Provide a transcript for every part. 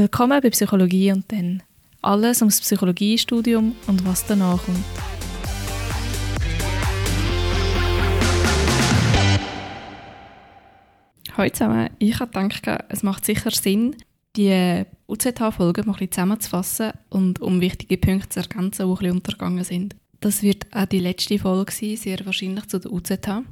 Willkommen bei Psychologie und dann. Alles ums Psychologiestudium und was danach kommt. Hallo zusammen. Ich habe gedacht, es macht sicher Sinn, die UZH-Folge mal ein bisschen zusammenzufassen und um wichtige Punkte zu ergänzen, die ein bisschen untergegangen sind. Das wird auch die letzte Folge sein, sehr wahrscheinlich zu der UZH.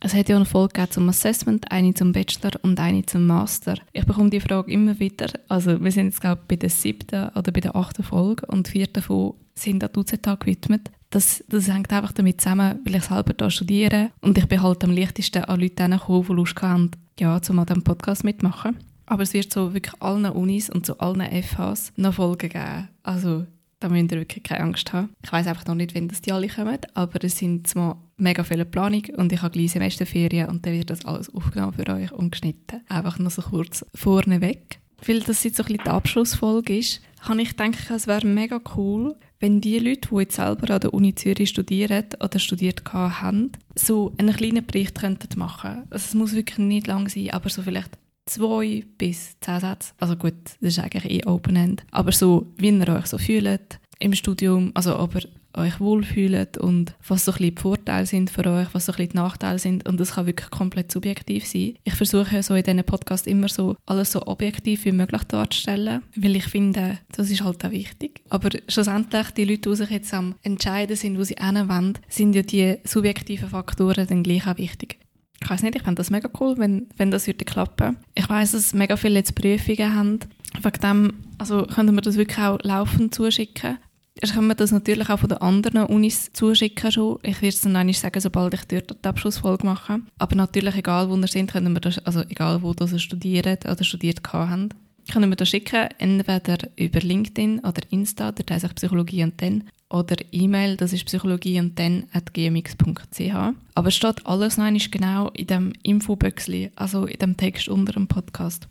Es hat ja eine Folge zum Assessment, eine zum Bachelor und eine zum Master. Ich bekomme die Frage immer wieder. Also wir sind jetzt glaube ich bei der siebten oder bei der achten Folge und vier davon sind an die UZH gewidmet. Das, das hängt einfach damit zusammen, weil ich selber hier studiere und ich bin halt am leichtesten an Leute gekommen, die Lust haben, ja, um an diesem Podcast mitmachen. Aber es wird so wirklich allen Unis und zu allen FHs noch Folgen geben. Also da müsst ihr wirklich keine Angst haben. Ich weiß einfach noch nicht, wann das die alle kommen, aber es sind zwar mega viele Planungen und ich habe gleich Semesterferien und dann wird das alles aufgenommen für euch und geschnitten. Einfach noch so kurz vorneweg. Weil das jetzt so ein bisschen die Abschlussfolge ist, habe ich gedacht, es wäre mega cool, wenn die Leute, die jetzt selber an der Uni Zürich studieren oder studiert haben, so einen kleinen Bericht könnten machen. Also es muss wirklich nicht lang sein, aber so vielleicht zwei bis zehn Sätze. Also gut, das ist eigentlich eh Open-End. Aber so, wie ihr euch so fühlt im Studium, also ob ihr euch wohlfühlt und was so ein bisschen die Vorteile sind für euch, was so ein bisschen die Nachteile sind und das kann wirklich komplett subjektiv sein. Ich versuche ja so in diesen Podcast immer so alles so objektiv wie möglich darzustellen, weil ich finde, das ist halt auch wichtig. Aber schlussendlich, die Leute, die sich jetzt am entscheiden sind, wo sie hinwollen, sind ja die subjektiven Faktoren dann gleich auch wichtig ich weiß nicht, ich fände das mega cool, wenn, wenn das würde klappen. Ich weiß, dass mega viele jetzt Prüfungen haben. Wegen dem, also könnten wir das wirklich auch laufend zuschicken. Ich kann mir das natürlich auch von den anderen Unis zuschicken schon. Ich werde es dann einmal sagen, sobald ich dort die Abschlussfolge mache. Aber natürlich, egal wo wir sind, können wir das, also egal wo das studiert oder studiert haben, können wir das schicken, entweder über LinkedIn oder Insta, der heißt auch Psychologie und dann, oder E-Mail, das ist psychologie und dann at gmx.ch. Aber es steht alles noch genau in dem Infoböxli, also in dem Text unter dem Podcast.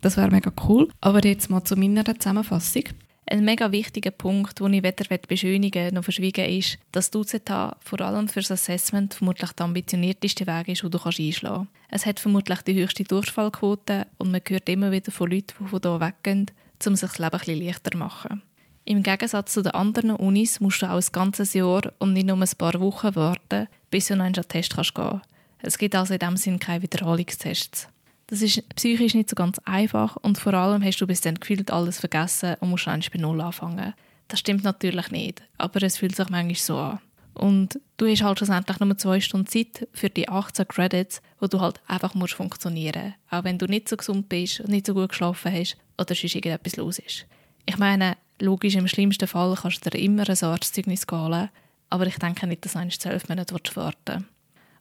Das wäre mega cool. Aber jetzt mal zu meiner Zusammenfassung. Ein mega wichtiger Punkt, den ich weder beschönigen noch verschwiegen ist, dass die UZH vor allem für das Assessment vermutlich der ambitionierteste Weg ist, den du einschlagen kannst. Es hat vermutlich die höchste Durchfallquote und man hört immer wieder von Leuten, die von hier weggehen, um sich das Leben ein leichter zu machen. Im Gegensatz zu den anderen Unis musst du auch ein ganzes Jahr und nicht nur ein paar Wochen warten, bis du noch einen Test gehen kannst. Es gibt also in diesem Sinne keine Wiederholungstests. Das ist psychisch nicht so ganz einfach und vor allem hast du bis dann gefühlt alles vergessen und musst eigentlich bei Null anfangen. Das stimmt natürlich nicht, aber es fühlt sich manchmal so an. Und du hast halt schlussendlich nur zwei Stunden Zeit für die 18 Credits, wo du halt einfach musst funktionieren Auch wenn du nicht so gesund bist und nicht so gut geschlafen hast oder sonst irgendetwas los ist. Ich meine, logisch, im schlimmsten Fall kannst du dir immer ein Arztzeugnis holen, aber ich denke nicht, dass du zwölf Monate warten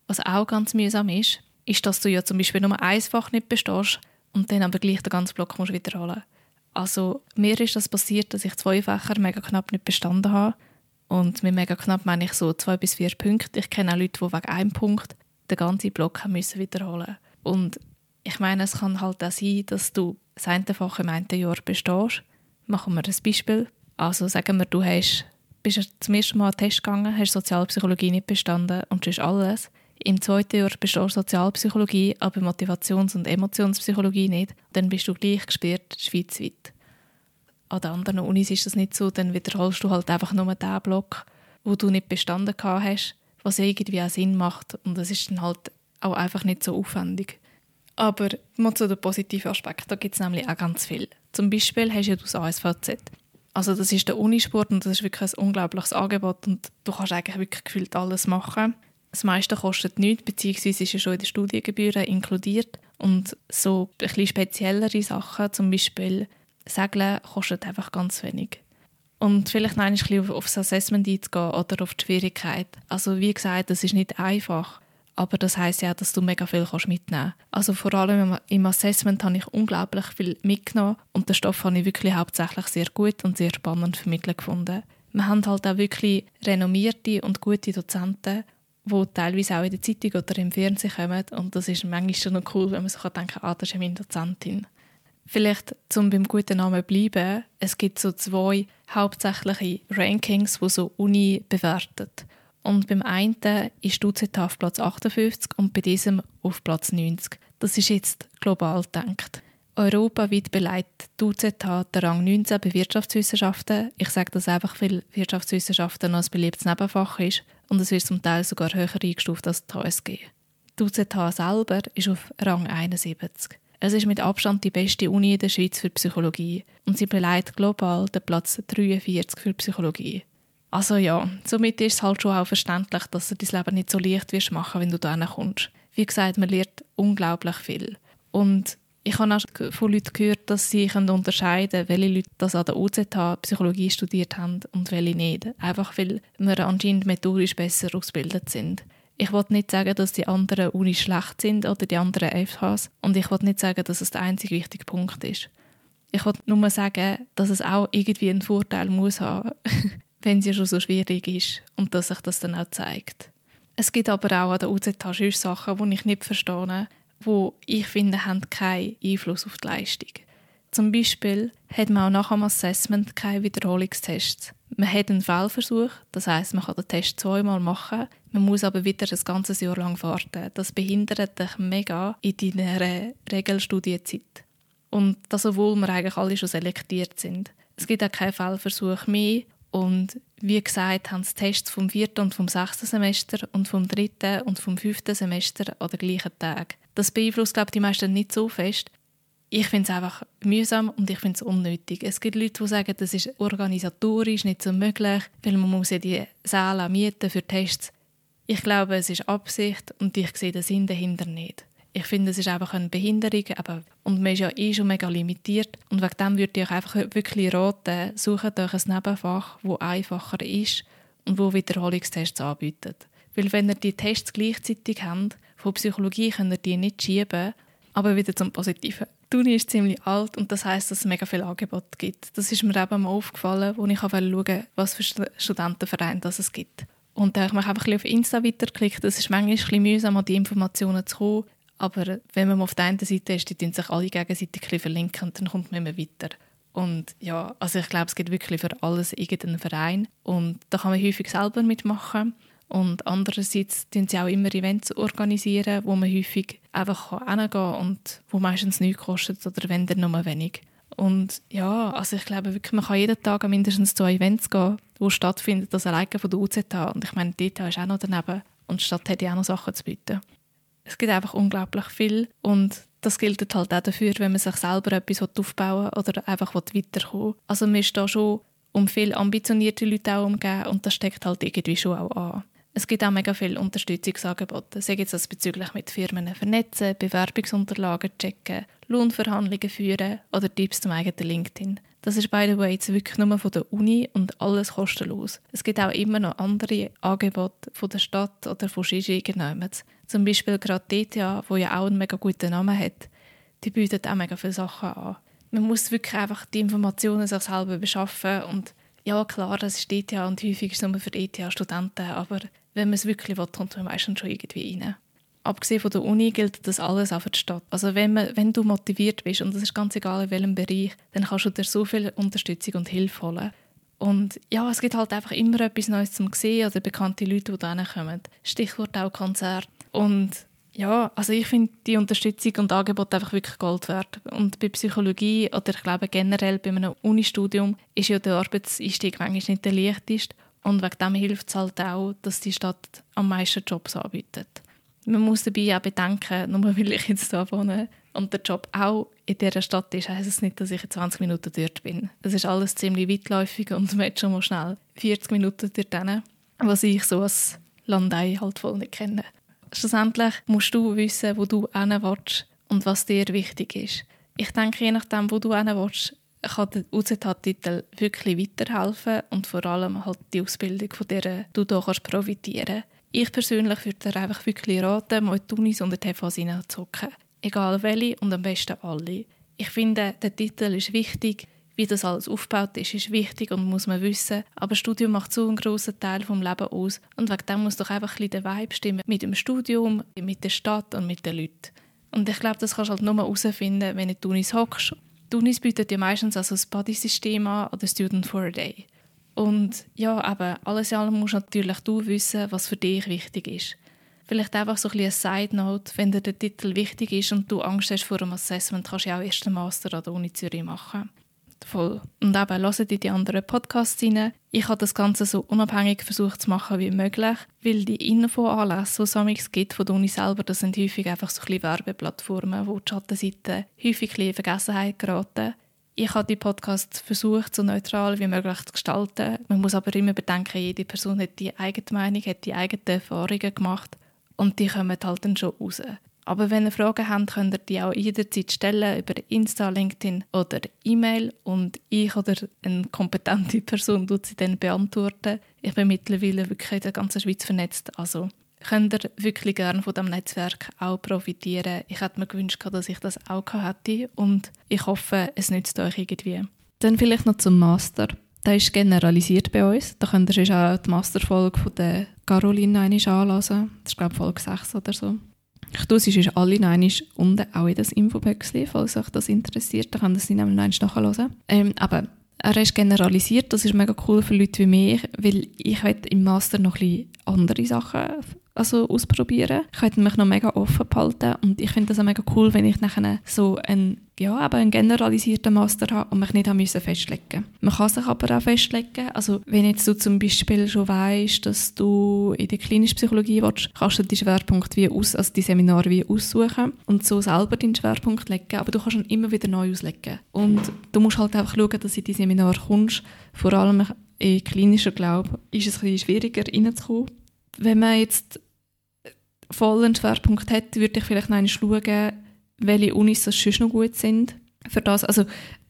Was auch ganz mühsam ist, ist, dass du ja zum Beispiel nur ein Fach nicht bestehst und dann aber gleich den ganzen Block musst wiederholen Also mir ist das passiert, dass ich zwei Fächer mega knapp nicht bestanden habe. Und mit mega knapp meine ich so zwei bis vier Punkte. Ich kenne auch Leute, die wegen einem Punkt den ganzen Block haben müssen wiederholen Und ich meine, es kann halt auch sein, dass du das eine Fach im einen Jahr bestehst. Machen wir ein Beispiel. Also sagen wir, du hast, bist zum ersten Mal einen Test gegangen, hast Sozialpsychologie nicht bestanden und ist alles. Im zweiten Jahr bist du Sozialpsychologie, aber Motivations- und Emotionspsychologie nicht. Dann bist du gleich gesperrt schweizweit. An den anderen Unis ist das nicht so, dann wiederholst du halt einfach nur den Block, wo du nicht bestanden hast, was irgendwie auch Sinn macht und das ist dann halt auch einfach nicht so aufwendig. Aber mal zu den positiven Aspekten, da gibt es nämlich auch ganz viel. Zum Beispiel hast du ja das ASVZ. Also das ist der Unisport und das ist wirklich ein unglaubliches Angebot und du kannst eigentlich wirklich gefühlt alles machen das meiste kostet nichts, beziehungsweise ist ja schon in den Studiengebühren inkludiert. Und so ein bisschen speziellere Sachen, zum Beispiel Segeln, kostet einfach ganz wenig. Und vielleicht noch ein bisschen auf das Assessment einzugehen oder auf die Schwierigkeit. Also wie gesagt, das ist nicht einfach. Aber das heißt ja, dass du mega viel mitnehmen kannst. Also vor allem im Assessment habe ich unglaublich viel mitgenommen und den Stoff habe ich wirklich hauptsächlich sehr gut und sehr spannend vermittelt gefunden. Wir haben halt auch wirklich renommierte und gute Dozenten wo teilweise auch in der Zeitung oder im Fernsehen kommen. Und das ist manchmal schon noch cool, wenn man sich denken kann, ah, das ist meine Dozentin. Vielleicht zum beim guten Namen bleiben, es gibt so zwei hauptsächliche Rankings, die so Uni bewertet. Und beim einen ist UZH auf Platz 58 und bei diesem auf Platz 90. Das ist jetzt global gedacht. Europaweit beleidigt die UZH den Rang 19 bei Wirtschaftswissenschaften. Ich sage das einfach, weil Wirtschaftswissenschaften noch ein beliebtes Nebenfach ist und es wird zum Teil sogar höher eingestuft als die HSG. Die UZH selber ist auf Rang 71. Es ist mit Abstand die beste Uni in der Schweiz für Psychologie und sie beleidigt global den Platz 43 für Psychologie. Also ja, somit ist es halt schon auch verständlich, dass du dein Leben nicht so leicht wirst machen, wenn du da kommst. Wie gesagt, man lernt unglaublich viel. Und ich habe auch von Leuten gehört, dass sie unterscheiden können, welche Leute das an der UZH Psychologie studiert haben und welche nicht. Einfach weil wir anscheinend methodisch besser ausgebildet sind. Ich wollte nicht sagen, dass die anderen Unis schlecht sind oder die anderen FHs und ich wollte nicht sagen, dass es der einzige wichtige Punkt ist. Ich wollte nur sagen, dass es auch irgendwie einen Vorteil muss haben, wenn ja schon so schwierig ist und dass sich das dann auch zeigt. Es gibt aber auch an der UZH Sachen, die ich nicht verstehe, wo ich finde, haben keinen Einfluss auf die Leistung. Zum Beispiel hat man auch nach dem Assessment keine Wiederholungstests. Man hat einen Fehlversuch, das heißt, man kann den Test zweimal machen, man muss aber wieder ein ganzes Jahr lang warten. Das behindert dich mega in deiner Regelstudienzeit. Und das, obwohl wir eigentlich alle schon selektiert sind. Es gibt auch keinen Fehlversuch mehr und wie gesagt, haben die Tests vom vierten und vom sechsten Semester und vom dritten und vom fünften Semester an den gleichen Tag. Das beeinflusst, glaube ich, die meisten nicht so fest. Ich finde es einfach mühsam und ich finde es unnötig. Es gibt Leute, die sagen, das ist organisatorisch nicht so möglich, weil man muss ja die Säle mieten für Tests. Ich glaube, es ist Absicht und ich sehe den Sinn dahinter nicht. Ich finde, es ist einfach eine Behinderung aber, und man ist ja eh schon mega limitiert und wegen dem würde ich euch einfach wirklich raten, sucht euch ein Nebenfach, das einfacher ist und wo Wiederholungstests anbietet. Weil wenn ihr die Tests gleichzeitig habt, von Psychologie könnt ihr die nicht schieben, aber wieder zum Positiven. Die Uni ist ziemlich alt und das heißt, dass es mega viel Angebot gibt. Das ist mir eben mal aufgefallen, wo ich schauen was für Studentenvereine es gibt. Und da habe ich mich einfach ein auf Insta weitergeklickt. Es ist manchmal ein bisschen mühsam, an die Informationen zu kommen. Aber wenn man auf der einen Seite ist, die sich alle gegenseitig verlinken und dann kommt man immer weiter. Und ja, also ich glaube, es gibt wirklich für alles irgendeinen Verein. Und da kann man häufig selber mitmachen. Und andererseits organisieren sie auch immer Events, organisieren, wo man häufig einfach hingehen kann und wo meistens nichts kostet oder wenn dann nur wenig. Und ja, also ich glaube wirklich, man kann jeden Tag mindestens zu Events gehen, die stattfinden, das alleine von der UZH. Und ich meine, die ETH ist auch noch daneben und die Stadt hat ja auch noch Sachen zu bieten. Es gibt einfach unglaublich viel und das gilt halt auch dafür, wenn man sich selber etwas aufbauen will oder einfach weiterkommen will. Also man ist da schon um viele ambitionierte Leute auch umgeben und das steckt halt irgendwie schon auch an. Es gibt auch mega viele Unterstützungsangebote. Sei jetzt das bezüglich mit Firmen vernetzen, Bewerbungsunterlagen checken, Lohnverhandlungen führen oder Tipps zum eigenen LinkedIn. Das ist by the way jetzt wirklich nur von der Uni und alles kostenlos. Es gibt auch immer noch andere Angebote von der Stadt oder von Shishi Zum Beispiel gerade DTA, wo ja auch einen mega guten Namen hat. Die bietet auch mega viele Sachen an. Man muss wirklich einfach die Informationen sich selber beschaffen und ja klar, das ist ETH und häufig ist es nur für ETH-Studenten, aber wenn man es wirklich will, kommt man meistens schon irgendwie rein abgesehen von der Uni gilt das alles auch für die Stadt. Also wenn, man, wenn du motiviert bist, und das ist ganz egal in welchem Bereich, dann kannst du dir so viel Unterstützung und Hilfe holen. Und ja, es gibt halt einfach immer etwas Neues zum sehen oder bekannte Leute, die da kommen. Stichwort auch Konzert. Und ja, also ich finde die Unterstützung und Angebot einfach wirklich Gold wert. Und bei Psychologie oder ich glaube generell bei einem Unistudium ist ja der Arbeitseinstieg manchmal nicht der leichteste. Und wegen dem hilft es halt auch, dass die Stadt am meisten Jobs anbietet. Man muss dabei auch bedenken, nur weil ich jetzt hier wohne und der Job auch in dieser Stadt ist, heisst es nicht, dass ich in 20 Minuten dort bin. Es ist alles ziemlich weitläufig und man hat schon mal schnell 40 Minuten dort was ich so als Landei halt voll nicht kenne. Schlussendlich musst du wissen, wo du hin willst und was dir wichtig ist. Ich denke, je nachdem, wo du hin willst, kann der UZH-Titel wirklich weiterhelfen und vor allem halt die Ausbildung, von der du profitieren kannst ich persönlich würde dir einfach wirklich raten, mal die Unis und die TVs reinzuzocken. Egal welche und am besten alle. Ich finde, der Titel ist wichtig, wie das alles aufgebaut ist, ist wichtig und muss man wissen. Aber Studium macht so einen grossen Teil vom Leben aus und wegen dem muss doch einfach ein der Vibe stimmen mit dem Studium, mit der Stadt und mit den Leuten. Und ich glaube, das kannst du halt nur herausfinden, wenn du in die Unis hockst. Die Unis bieten ja meistens also das Buddy-System an oder Student for a Day. Und ja, aber alles in allem musst natürlich du wissen, was für dich wichtig ist. Vielleicht einfach so ein bisschen eine Side-Note, wenn dir der Titel wichtig ist und du Angst hast vor einem Assessment, kannst du ja auch erst einen Master an der Uni Zürich machen. Voll. Und eben, hört in die anderen Podcasts rein. Ich habe das Ganze so unabhängig versucht zu machen wie möglich, weil die Infoanlässe, die es gibt von der Uni selber, das sind häufig einfach so ein Werbeplattformen, wo die Schattenseiten häufig in Vergessenheit geraten. Ich habe die Podcasts versucht, so neutral wie möglich zu gestalten. Man muss aber immer bedenken, jede Person hat die eigene Meinung, hat die eigenen Erfahrungen gemacht und die kommen halt dann schon raus. Aber wenn ihr Fragen habt, könnt ihr die auch jederzeit stellen über Insta, LinkedIn oder E-Mail und ich oder eine kompetente Person tut sie dann beantworten. Ich bin mittlerweile wirklich in der ganzen Schweiz vernetzt, also könnt ihr wirklich gerne von diesem Netzwerk auch profitieren. Ich hätte mir gewünscht, dass ich das auch hätte und ich hoffe, es nützt euch irgendwie. Dann vielleicht noch zum Master. Der ist generalisiert bei uns. Da könnt ihr auch die Masterfolge von der Caroline anhören. Das ist, glaube ich, Folge 6 oder so. Ich tue es ist alle nein unten auch in das Infoböckchen, falls euch das interessiert. Da könnt ihr sie nämlich nachhören. Ähm, aber er ist generalisiert, das ist mega cool für Leute wie mich, weil ich im Master noch ein bisschen andere Sachen also ausprobieren. Ich könnte mich noch mega offen behalten und ich finde das auch mega cool, wenn ich nachher so einen, ja, aber einen generalisierten Master habe und mich nicht haben müssen Man kann sich aber auch festlegen, also wenn jetzt du zum Beispiel schon weißt, dass du in der klinischen Psychologie willst, kannst du die Schwerpunkt wie aus, also die Seminare wie aussuchen und so selber deinen Schwerpunkt legen, aber du kannst ihn immer wieder neu auslegen. Und du musst halt einfach schauen, dass du in die Seminare kommst, vor allem in klinischer Glaube ist es ein bisschen schwieriger reinzukommen wenn man jetzt voll einen Schwerpunkt hat, würde ich vielleicht noch schauen, welche Unis das schon noch gut sind. Für das, also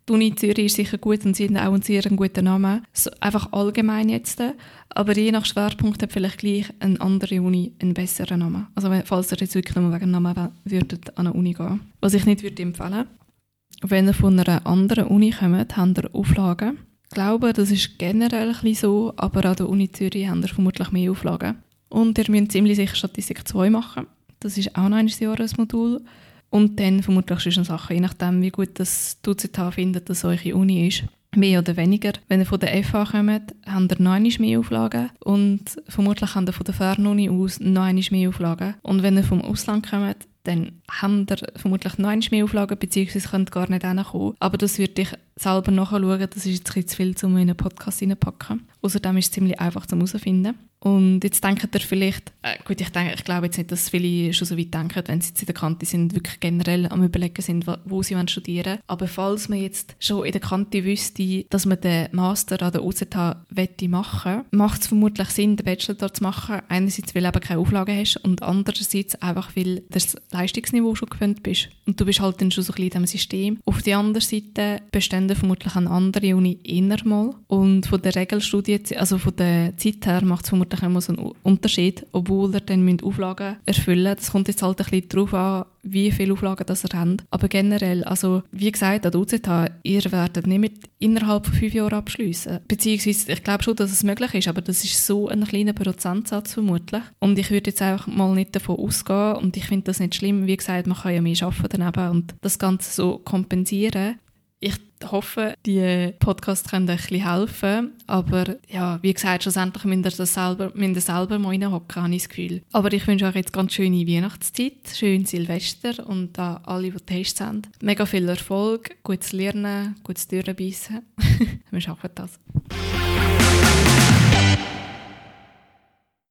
die Uni Zürich ist sicher gut und sie haben auch einen sehr guten Namen. So, einfach allgemein jetzt. Aber je nach Schwerpunkt hat vielleicht gleich eine andere Uni einen besseren Namen. Also falls ihr jetzt wirklich nur wegen Namen würdet an eine Uni gehen. Was ich nicht würde empfehlen. Wenn ihr von einer anderen Uni kommt, habt ihr Auflagen. Ich glaube, das ist generell ein bisschen so, aber an der Uni Zürich haben ihr vermutlich mehr Auflagen. Und ihr müsst ziemlich sicher Statistik 2 machen. Das ist auch noch ein Jahresmodul. Und dann vermutlich schon Sachen, je nachdem, wie gut das UZH findet, dass eure Uni ist. Mehr oder weniger. Wenn ihr von der FH kommt, habt ihr noch mehr Auflagen. Und vermutlich habt ihr von der Fernuni aus noch mehr Auflagen. Und wenn ihr vom Ausland kommt, dann haben ihr vermutlich noch mehr Auflagen, beziehungsweise könnt gar nicht hinkommen. Aber das würde ich selber nachschauen. Das ist jetzt ein zu viel, um in einen Podcast reinzupacken. Außerdem ist es ziemlich einfach zum herausfinden. Und jetzt denkt ihr vielleicht, äh, gut, ich, denke, ich glaube jetzt nicht, dass viele schon so weit denken, wenn sie jetzt in der Kante sind, wirklich generell am überlegen sind, wo sie studieren wollen. Aber falls man jetzt schon in der Kante wüsste, dass man den Master an der UZH wette machen macht es vermutlich Sinn, den Bachelor dort zu machen. Einerseits, weil du eben keine Auflagen hast und andererseits einfach, weil du das Leistungsniveau schon gewöhnt bist. Und du bist halt dann schon so ein bisschen in diesem System. Auf der anderen Seite bestehen vermutlich an andere Uni eher mal. Und von der Regelstudie, also von der Zeit her, macht es vermutlich immer so einen Unterschied, obwohl er dann Auflagen erfüllen müsst. Das kommt jetzt halt ein bisschen darauf an, wie viele Auflagen das er hat. Aber generell, also wie gesagt, an der UZH, ihr werdet nicht mit innerhalb von fünf Jahren abschließen. Beziehungsweise, ich glaube schon, dass es möglich ist, aber das ist so ein kleiner Prozentsatz vermutlich. Und ich würde jetzt einfach mal nicht davon ausgehen und ich finde das nicht schlimm. Wie gesagt, man kann ja mehr arbeiten daneben und das Ganze so kompensieren. Ich hoffe, die Podcasts können ein bisschen helfen. Aber ja, wie gesagt, schlussendlich müsst ihr selber, selber mal reinhocken, habe ich das Gefühl. Aber ich wünsche euch jetzt ganz schöne Weihnachtszeit, schön Silvester und an alle, die Tests haben. Mega viel Erfolg, gutes Lernen, gutes Durchbeissen. Wir schaffen das.